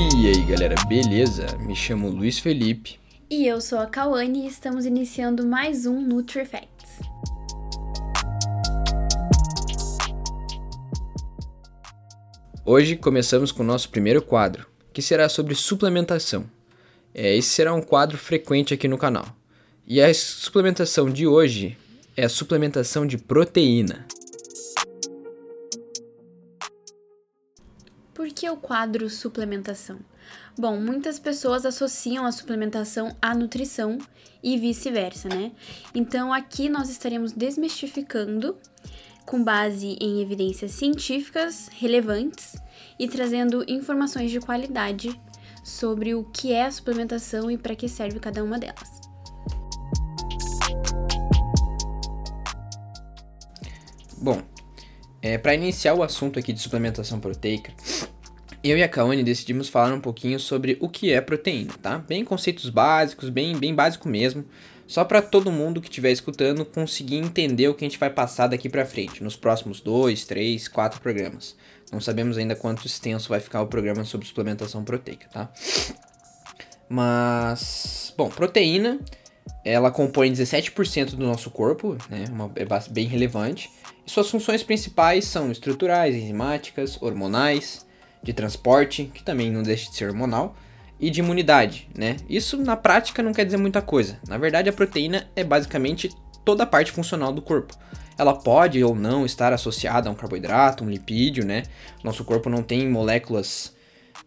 E aí galera, beleza? Me chamo Luiz Felipe. E eu sou a Kawane e estamos iniciando mais um NutriFacts. Hoje começamos com o nosso primeiro quadro, que será sobre suplementação. É, esse será um quadro frequente aqui no canal. E a suplementação de hoje é a suplementação de proteína. Que o quadro suplementação? Bom, muitas pessoas associam a suplementação à nutrição e vice-versa, né? Então aqui nós estaremos desmistificando com base em evidências científicas relevantes e trazendo informações de qualidade sobre o que é a suplementação e para que serve cada uma delas. Bom, é, para iniciar o assunto aqui de suplementação proteica, eu e a Kaone decidimos falar um pouquinho sobre o que é proteína, tá? Bem conceitos básicos, bem, bem básico mesmo, só para todo mundo que estiver escutando conseguir entender o que a gente vai passar daqui para frente, nos próximos dois, três, quatro programas. Não sabemos ainda quanto extenso vai ficar o programa sobre suplementação proteica, tá? Mas, bom, proteína, ela compõe 17% do nosso corpo, né? Uma, é bem relevante. E suas funções principais são estruturais, enzimáticas, hormonais, de transporte, que também não deixa de ser hormonal, e de imunidade, né? Isso na prática não quer dizer muita coisa. Na verdade, a proteína é basicamente toda a parte funcional do corpo. Ela pode ou não estar associada a um carboidrato, um lipídio, né? Nosso corpo não tem moléculas,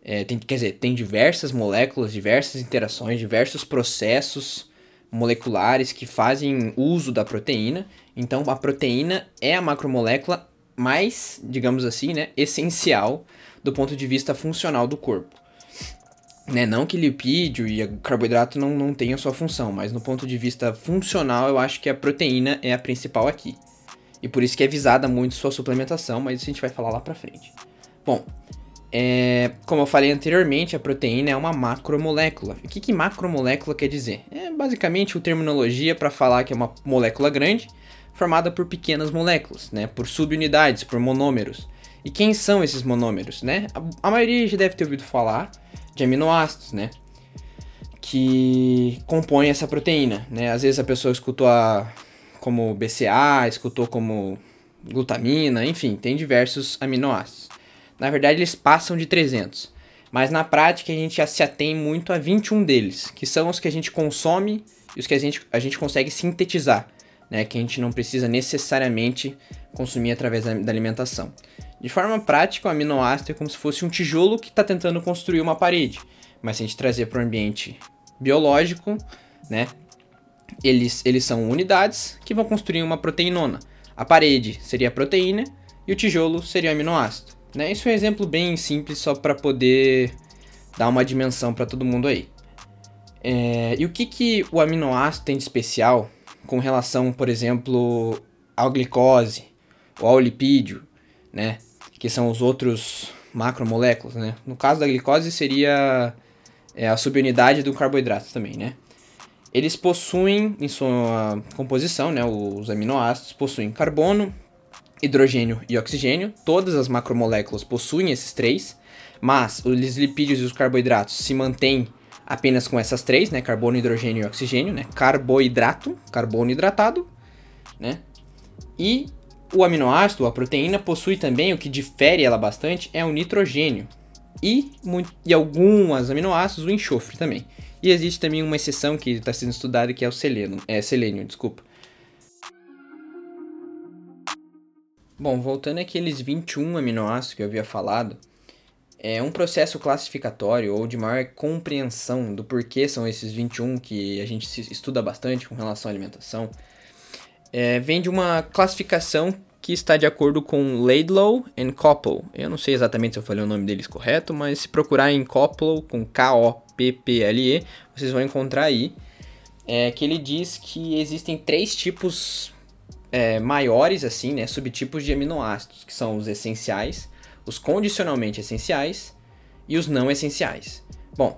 é, tem, quer dizer, tem diversas moléculas, diversas interações, diversos processos moleculares que fazem uso da proteína. Então, a proteína é a macromolécula mais, digamos assim, né, essencial do ponto de vista funcional do corpo. Né, não que lipídio e carboidrato não, não tenham sua função, mas no ponto de vista funcional, eu acho que a proteína é a principal aqui. E por isso que é visada muito sua suplementação, mas isso a gente vai falar lá pra frente. Bom, é, como eu falei anteriormente, a proteína é uma macromolécula. O que, que macromolécula quer dizer? É basicamente uma terminologia para falar que é uma molécula grande formada por pequenas moléculas, né, por subunidades, por monômeros. E quem são esses monômeros, né? A, a maioria já deve ter ouvido falar de aminoácidos, né? Que compõem essa proteína, né? Às vezes a pessoa escutou a, como BCA, escutou como glutamina, enfim, tem diversos aminoácidos. Na verdade, eles passam de 300. Mas na prática, a gente já se atém muito a 21 deles, que são os que a gente consome e os que a gente, a gente consegue sintetizar, né? Que a gente não precisa necessariamente consumir através da, da alimentação. De forma prática, o aminoácido é como se fosse um tijolo que está tentando construir uma parede. Mas se a gente trazer para o ambiente biológico, né? Eles, eles são unidades que vão construir uma proteinona. A parede seria a proteína e o tijolo seria o aminoácido. Né? Isso é um exemplo bem simples só para poder dar uma dimensão para todo mundo aí. É, e o que, que o aminoácido tem de especial com relação, por exemplo, à glicose ou ao lipídio, né? Que são os outros macromoléculas, né? No caso da glicose seria é, a subunidade do carboidrato também, né? Eles possuem em sua composição, né, os aminoácidos possuem carbono, hidrogênio e oxigênio. Todas as macromoléculas possuem esses três, mas os lipídios e os carboidratos se mantêm apenas com essas três, né, carbono, hidrogênio e oxigênio, né? Carboidrato, carbono hidratado, né? E o aminoácido, a proteína, possui também o que difere ela bastante é o nitrogênio e, e alguns aminoácidos o enxofre também. E existe também uma exceção que está sendo estudada que é o selênio, é selênio, desculpa. Bom, voltando àqueles 21 aminoácidos que eu havia falado, é um processo classificatório ou de maior compreensão do porquê são esses 21 que a gente estuda bastante com relação à alimentação é, vem de uma classificação que está de acordo com Laidlaw and Koppel. Eu não sei exatamente se eu falei o nome deles correto, mas se procurar em Koppel, com K-O-P-P-L-E, vocês vão encontrar aí é, que ele diz que existem três tipos é, maiores, assim, né, subtipos de aminoácidos, que são os essenciais, os condicionalmente essenciais e os não essenciais. Bom,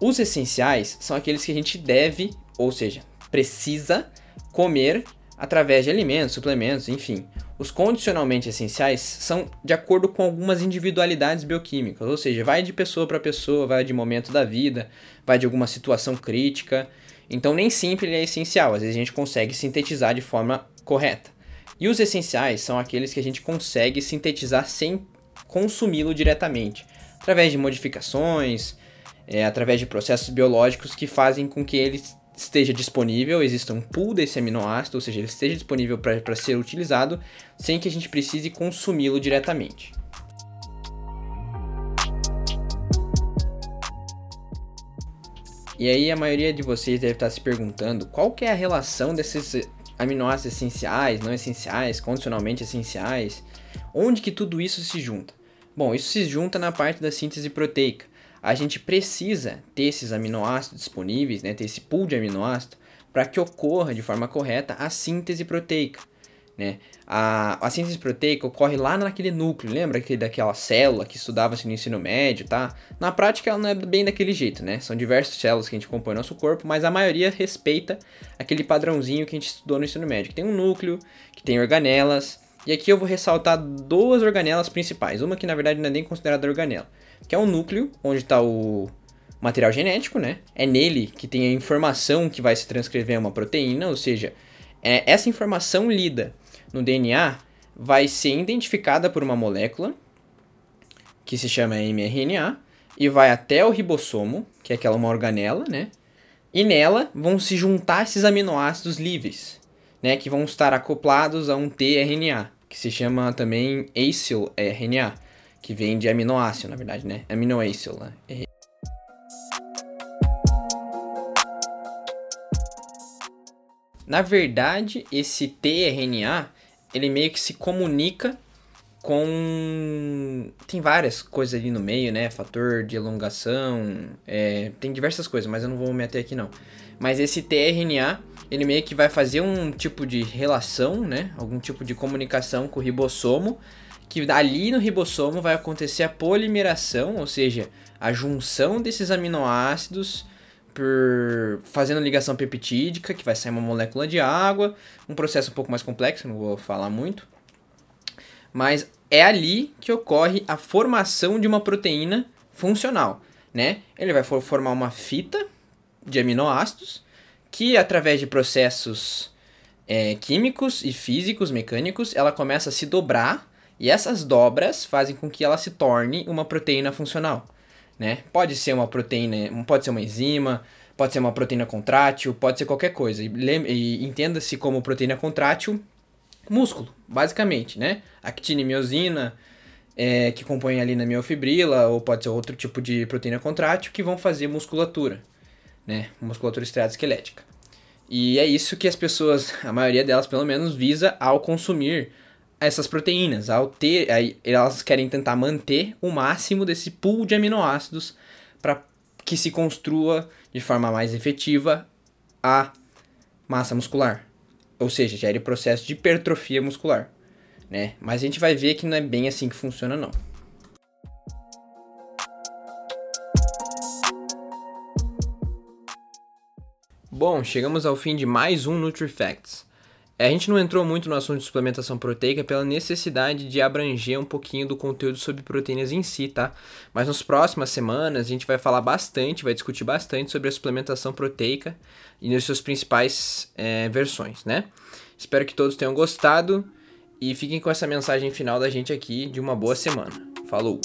os essenciais são aqueles que a gente deve, ou seja, precisa comer através de alimentos, suplementos, enfim, Os condicionalmente essenciais são de acordo com algumas individualidades bioquímicas, ou seja, vai de pessoa para pessoa, vai de momento da vida, vai de alguma situação crítica. Então nem sempre ele é essencial, às vezes a gente consegue sintetizar de forma correta. E os essenciais são aqueles que a gente consegue sintetizar sem consumi-lo diretamente, através de modificações, é, através de processos biológicos que fazem com que ele esteja disponível, exista um pool desse aminoácido, ou seja, ele esteja disponível para ser utilizado, sem que a gente precise consumi-lo diretamente. E aí a maioria de vocês deve estar se perguntando qual é a relação desses aminoácidos essenciais, não essenciais, condicionalmente essenciais, onde que tudo isso se junta? Bom, isso se junta na parte da síntese proteica. A gente precisa ter esses aminoácidos disponíveis, né, ter esse pool de aminoácidos, para que ocorra de forma correta a síntese proteica. Né? A, a síntese proteica ocorre lá naquele núcleo, lembra que daquela célula que estudava-se no ensino médio, tá? Na prática ela não é bem daquele jeito, né? São diversas células que a gente compõe no nosso corpo, mas a maioria respeita aquele padrãozinho que a gente estudou no ensino médio, que tem um núcleo, que tem organelas, e aqui eu vou ressaltar duas organelas principais. Uma que na verdade não é nem considerada organela, que é o núcleo, onde está o material genético, né? É nele que tem a informação que vai se transcrever a uma proteína, ou seja, é, essa informação lida no DNA vai ser identificada por uma molécula que se chama mRNA e vai até o ribossomo, que é aquela uma organela, né? E nela vão se juntar esses aminoácidos livres, né, que vão estar acoplados a um tRNA que se chama também acyl RNA, que vem de aminoácido, na verdade, né? Aminoácido, né? Na verdade, esse tRNA, ele meio que se comunica com... Tem várias coisas ali no meio, né? Fator de elongação, é... tem diversas coisas, mas eu não vou me meter aqui não. Mas esse tRNA ele meio que vai fazer um tipo de relação, né? Algum tipo de comunicação com o ribossomo, que ali no ribossomo vai acontecer a polimeração, ou seja, a junção desses aminoácidos por fazendo ligação peptídica, que vai sair uma molécula de água, um processo um pouco mais complexo, não vou falar muito. Mas é ali que ocorre a formação de uma proteína funcional, né? Ele vai formar uma fita de aminoácidos que através de processos é, químicos e físicos, mecânicos, ela começa a se dobrar e essas dobras fazem com que ela se torne uma proteína funcional. Né? Pode ser uma proteína, pode ser uma enzima, pode ser uma proteína contrátil, pode ser qualquer coisa. E, e entenda-se como proteína contrátil músculo, basicamente, né? Actina e miosina, é, que compõem ali na miofibrila, ou pode ser outro tipo de proteína contrátil, que vão fazer musculatura né? Musculatura esquelética. E é isso que as pessoas, a maioria delas pelo menos, visa ao consumir essas proteínas, ao ter, aí elas querem tentar manter o máximo desse pool de aminoácidos para que se construa de forma mais efetiva a massa muscular. Ou seja, gere processo de hipertrofia muscular, né? Mas a gente vai ver que não é bem assim que funciona não. Bom, chegamos ao fim de mais um NutriFacts. A gente não entrou muito no assunto de suplementação proteica pela necessidade de abranger um pouquinho do conteúdo sobre proteínas em si, tá? Mas nas próximas semanas a gente vai falar bastante, vai discutir bastante sobre a suplementação proteica e nas suas principais é, versões, né? Espero que todos tenham gostado e fiquem com essa mensagem final da gente aqui de uma boa semana. Falou!